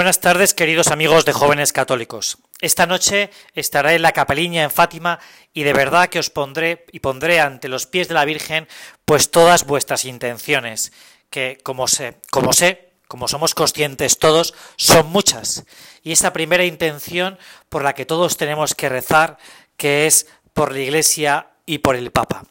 Buenas tardes, queridos amigos de jóvenes católicos. Esta noche estaré en la capeliña en Fátima y de verdad que os pondré y pondré ante los pies de la Virgen pues todas vuestras intenciones, que como sé, como sé, como somos conscientes todos, son muchas. Y esta primera intención por la que todos tenemos que rezar, que es por la Iglesia y por el Papa.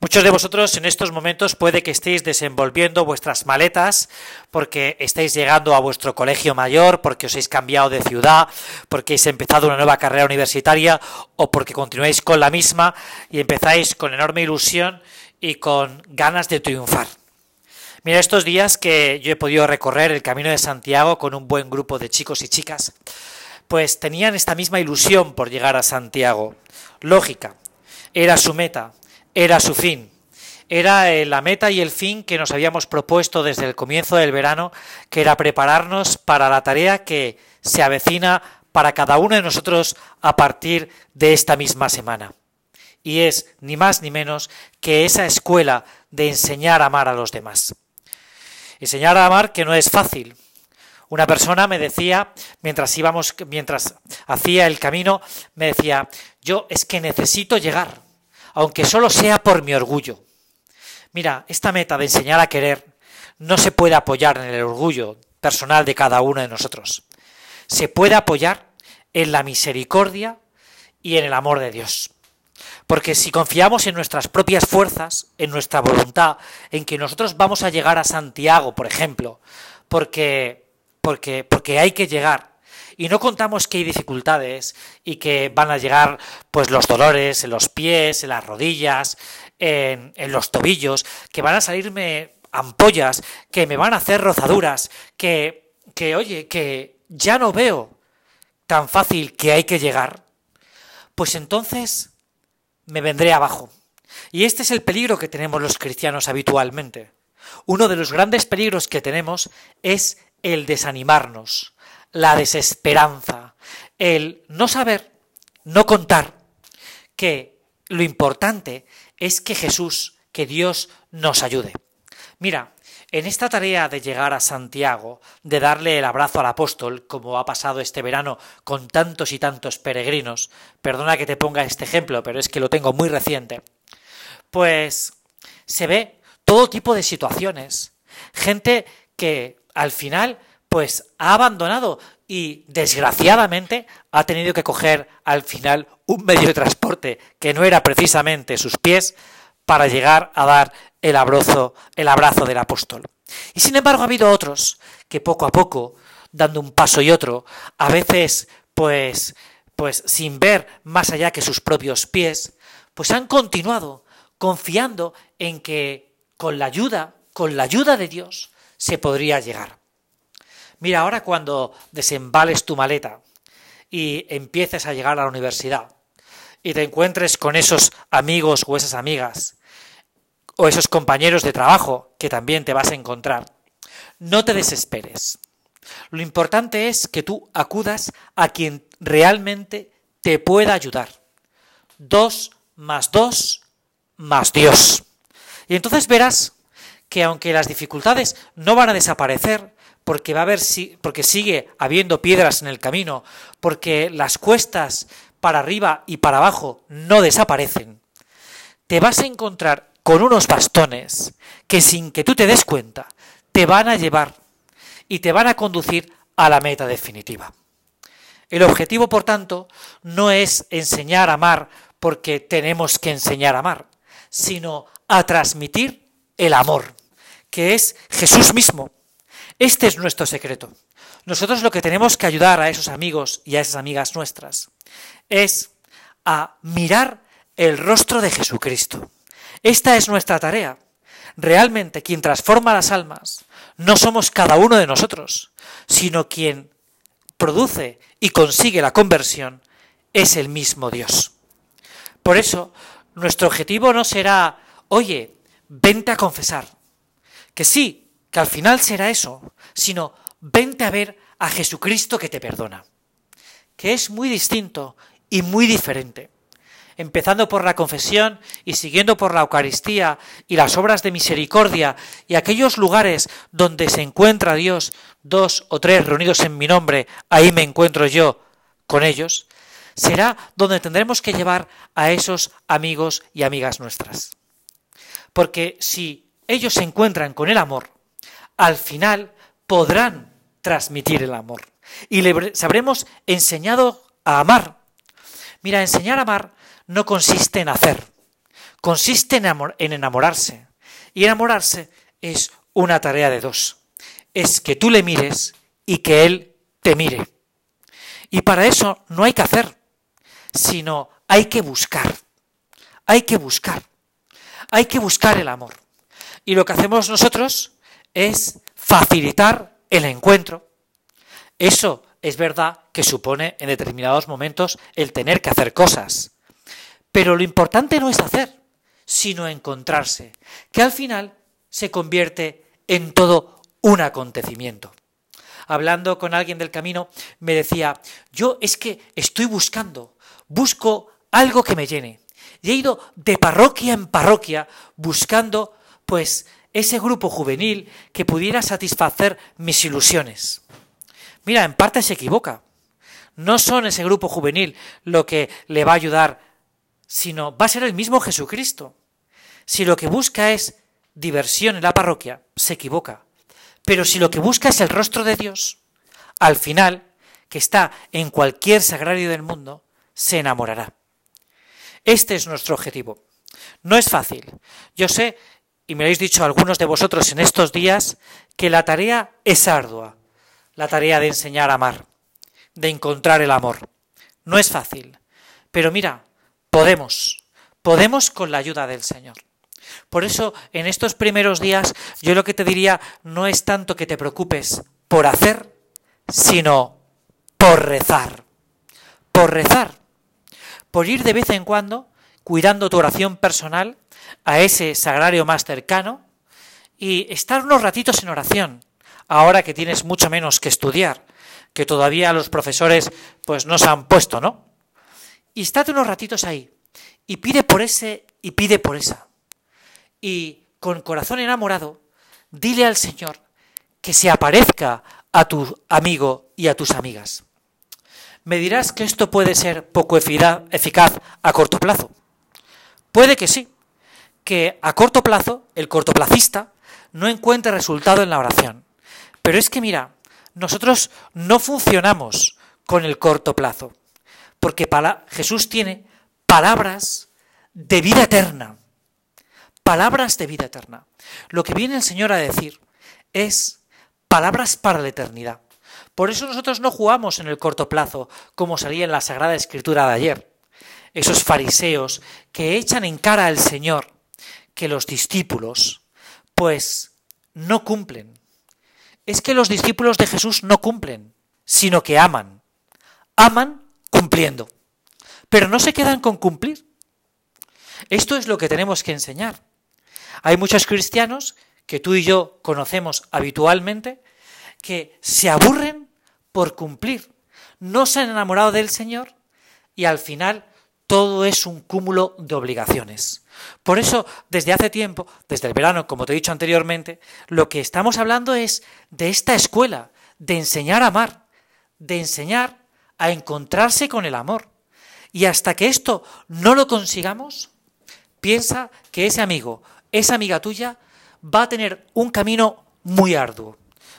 Muchos de vosotros en estos momentos puede que estéis desenvolviendo vuestras maletas porque estáis llegando a vuestro colegio mayor, porque os habéis cambiado de ciudad, porque habéis empezado una nueva carrera universitaria o porque continuáis con la misma y empezáis con enorme ilusión y con ganas de triunfar. Mira, estos días que yo he podido recorrer el Camino de Santiago con un buen grupo de chicos y chicas, pues tenían esta misma ilusión por llegar a Santiago. Lógica, era su meta, era su fin. Era eh, la meta y el fin que nos habíamos propuesto desde el comienzo del verano, que era prepararnos para la tarea que se avecina para cada uno de nosotros a partir de esta misma semana. Y es ni más ni menos que esa escuela de enseñar a amar a los demás. Enseñar a amar que no es fácil. Una persona me decía, mientras íbamos, mientras hacía el camino, me decía, yo es que necesito llegar aunque solo sea por mi orgullo. Mira, esta meta de enseñar a querer no se puede apoyar en el orgullo personal de cada uno de nosotros. Se puede apoyar en la misericordia y en el amor de Dios. Porque si confiamos en nuestras propias fuerzas, en nuestra voluntad, en que nosotros vamos a llegar a Santiago, por ejemplo, porque porque porque hay que llegar y no contamos que hay dificultades y que van a llegar pues los dolores en los pies, en las rodillas, en, los tobillos, que van a salirme ampollas, que me van a hacer rozaduras, que, que oye, que ya no veo tan fácil que hay que llegar, pues entonces me vendré abajo. Y este es el peligro que tenemos los cristianos habitualmente. Uno de los grandes peligros que tenemos es el desanimarnos, la desesperanza, el no saber, no contar que lo importante es que Jesús, que Dios nos ayude. Mira, en esta tarea de llegar a Santiago, de darle el abrazo al apóstol, como ha pasado este verano con tantos y tantos peregrinos, perdona que te ponga este ejemplo, pero es que lo tengo muy reciente, pues se ve todo tipo de situaciones, gente que al final pues ha abandonado y desgraciadamente ha tenido que coger al final un medio de transporte que no era precisamente sus pies para llegar a dar el abrazo, el abrazo del apóstol. Y sin embargo ha habido otros que poco a poco, dando un paso y otro, a veces pues pues sin ver más allá que sus propios pies, pues han continuado confiando en que con la ayuda, con la ayuda de Dios, se podría llegar. Mira, ahora cuando desembales tu maleta y empieces a llegar a la universidad y te encuentres con esos amigos o esas amigas o esos compañeros de trabajo que también te vas a encontrar, no te desesperes. Lo importante es que tú acudas a quien realmente te pueda ayudar. Dos más dos más Dios. Y entonces verás que aunque las dificultades no van a desaparecer, porque va a haber porque sigue habiendo piedras en el camino, porque las cuestas para arriba y para abajo no desaparecen, te vas a encontrar con unos bastones que sin que tú te des cuenta te van a llevar y te van a conducir a la meta definitiva. El objetivo, por tanto, no es enseñar a amar porque tenemos que enseñar a amar, sino a transmitir el amor, que es Jesús mismo, este es nuestro secreto. Nosotros lo que tenemos que ayudar a esos amigos y a esas amigas nuestras es a mirar el rostro de Jesucristo. Esta es nuestra tarea. Realmente quien transforma las almas no somos cada uno de nosotros, sino quien produce y consigue la conversión es el mismo Dios. Por eso, nuestro objetivo no será, oye, vente a confesar. Que sí, que al final será eso, sino vente a ver a Jesucristo que te perdona, que es muy distinto y muy diferente. empezando por la confesión y siguiendo por la Eucaristía y las obras de misericordia y aquellos lugares donde se encuentra Dios, dos o tres reunidos en mi nombre, ahí me encuentro yo con ellos, será donde tendremos que llevar a esos amigos y amigas nuestras. Porque si ellos se encuentran con el amor, al final podrán transmitir el amor y les habremos enseñado a amar. Mira, enseñar a amar no consiste en hacer, consiste en enamorarse. Y enamorarse es una tarea de dos. Es que tú le mires y que él te mire. Y para eso no hay que hacer, sino hay que buscar. Hay que buscar. Hay que buscar el amor. Y lo que hacemos nosotros es facilitar el encuentro. Eso es verdad que supone en determinados momentos el tener que hacer cosas. Pero lo importante no es hacer, sino encontrarse, que al final se convierte en todo un acontecimiento. Hablando con alguien del camino, me decía, yo es que estoy buscando, busco algo que me llene. Y he ido de parroquia en parroquia buscando, pues, ese grupo juvenil que pudiera satisfacer mis ilusiones. Mira, en parte se equivoca. No son ese grupo juvenil lo que le va a ayudar, sino va a ser el mismo Jesucristo. Si lo que busca es diversión en la parroquia, se equivoca. Pero si lo que busca es el rostro de Dios, al final, que está en cualquier sagrario del mundo, se enamorará. Este es nuestro objetivo. No es fácil. Yo sé, y me lo habéis dicho algunos de vosotros en estos días, que la tarea es ardua, la tarea de enseñar a amar, de encontrar el amor. No es fácil, pero mira, podemos, podemos con la ayuda del Señor. Por eso, en estos primeros días, yo lo que te diría no es tanto que te preocupes por hacer, sino por rezar. Por rezar. Por ir de vez en cuando cuidando tu oración personal a ese sagrario más cercano y estar unos ratitos en oración, ahora que tienes mucho menos que estudiar, que todavía los profesores pues no se han puesto, ¿no? Y estate unos ratitos ahí y pide por ese y pide por esa. Y con corazón enamorado, dile al Señor que se aparezca a tu amigo y a tus amigas. Me dirás que esto puede ser poco eficaz a corto plazo. Puede que sí, que a corto plazo el cortoplacista no encuentre resultado en la oración. Pero es que mira, nosotros no funcionamos con el corto plazo, porque Jesús tiene palabras de vida eterna, palabras de vida eterna. Lo que viene el Señor a decir es palabras para la eternidad. Por eso nosotros no jugamos en el corto plazo, como salía en la Sagrada Escritura de ayer. Esos fariseos que echan en cara al Señor que los discípulos, pues, no cumplen es que los discípulos de Jesús no cumplen, sino que aman. Aman cumpliendo. Pero no se quedan con cumplir. Esto es lo que tenemos que enseñar. Hay muchos cristianos que tú y yo conocemos habitualmente que se aburren por cumplir. No se han enamorado del Señor y al final todo es un cúmulo de obligaciones. Por eso, desde hace tiempo, desde el verano, como te he dicho anteriormente, lo que estamos hablando es de esta escuela, de enseñar a amar, de enseñar a encontrarse con el amor. Y hasta que esto no lo consigamos, piensa que ese amigo, esa amiga tuya, va a tener un camino muy arduo.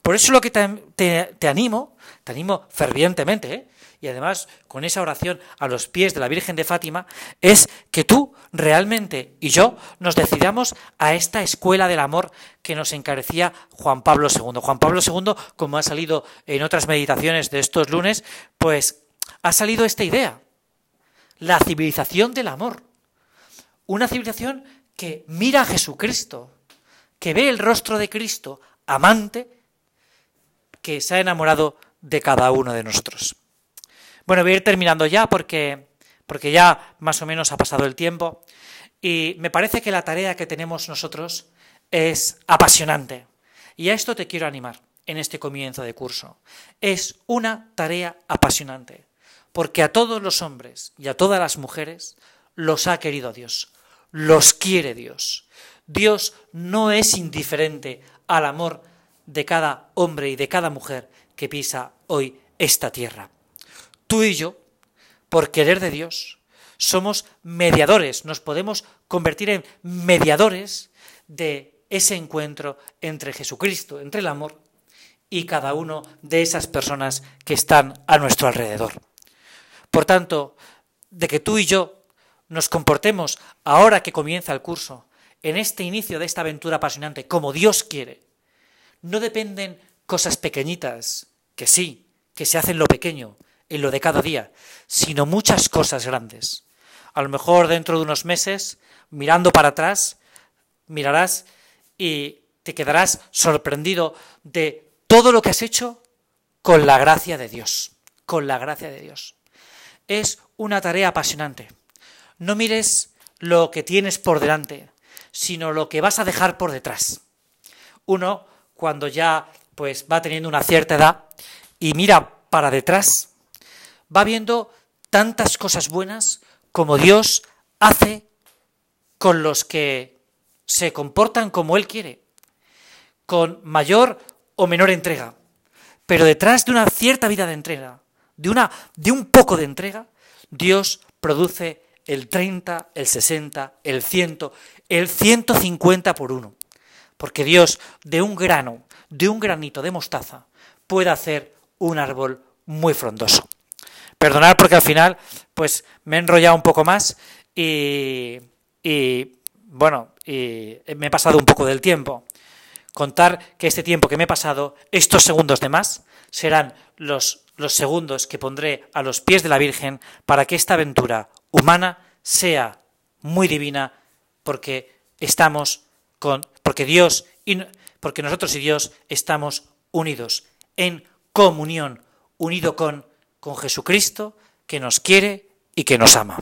Por eso lo que te, animo, te animo fervientemente, ¿eh? Y además con esa oración a los pies de la Virgen de Fátima, es que tú realmente y yo nos decidamos a esta escuela del amor que nos encarecía Juan Pablo II. Juan Pablo II, como ha salido en otras meditaciones de estos lunes, pues ha salido esta idea, la civilización del amor. Una civilización que mira a Jesucristo, que ve el rostro de Cristo, amante, que se ha enamorado de cada uno de nosotros. Bueno, voy a ir terminando ya porque, porque ya más o menos ha pasado el tiempo y me parece que la tarea que tenemos nosotros es apasionante. Y a esto te quiero animar en este comienzo de curso. Es una tarea apasionante, porque a todos los hombres y a todas las mujeres los ha querido Dios, los quiere Dios. Dios no es indiferente al amor de cada hombre y de cada mujer que pisa hoy esta tierra. Tú y yo, por querer de Dios, somos mediadores, nos podemos convertir en mediadores de ese encuentro entre Jesucristo, entre el amor y cada uno de esas personas que están a nuestro alrededor. Por tanto, de que tú y yo nos comportemos ahora que comienza el curso, en este inicio de esta aventura apasionante, como Dios quiere, no dependen cosas pequeñitas, que sí, que se hacen lo pequeño, en lo de cada día, sino muchas cosas grandes. A lo mejor dentro de unos meses, mirando para atrás, mirarás y te quedarás sorprendido de todo lo que has hecho con la gracia de Dios, con la gracia de Dios. Es una tarea apasionante. No mires lo que tienes por delante, sino lo que vas a dejar por detrás. Uno, cuando ya pues va teniendo una cierta edad y mira para detrás, va viendo tantas cosas buenas como Dios hace con los que se comportan como Él quiere, con mayor o menor entrega. Pero detrás de una cierta vida de entrega, de, una, de un poco de entrega, Dios produce el 30, el 60, el 100, el 150 por uno. Porque Dios de un grano, de un granito de mostaza, puede hacer un árbol muy frondoso. Perdonad porque al final, pues me he enrollado un poco más y, y bueno, y me he pasado un poco del tiempo. Contar que este tiempo que me he pasado, estos segundos de más, serán los, los segundos que pondré a los pies de la Virgen para que esta aventura humana sea muy divina porque estamos con porque Dios y porque nosotros y Dios estamos unidos en comunión, unido con con Jesucristo que nos quiere y que nos ama.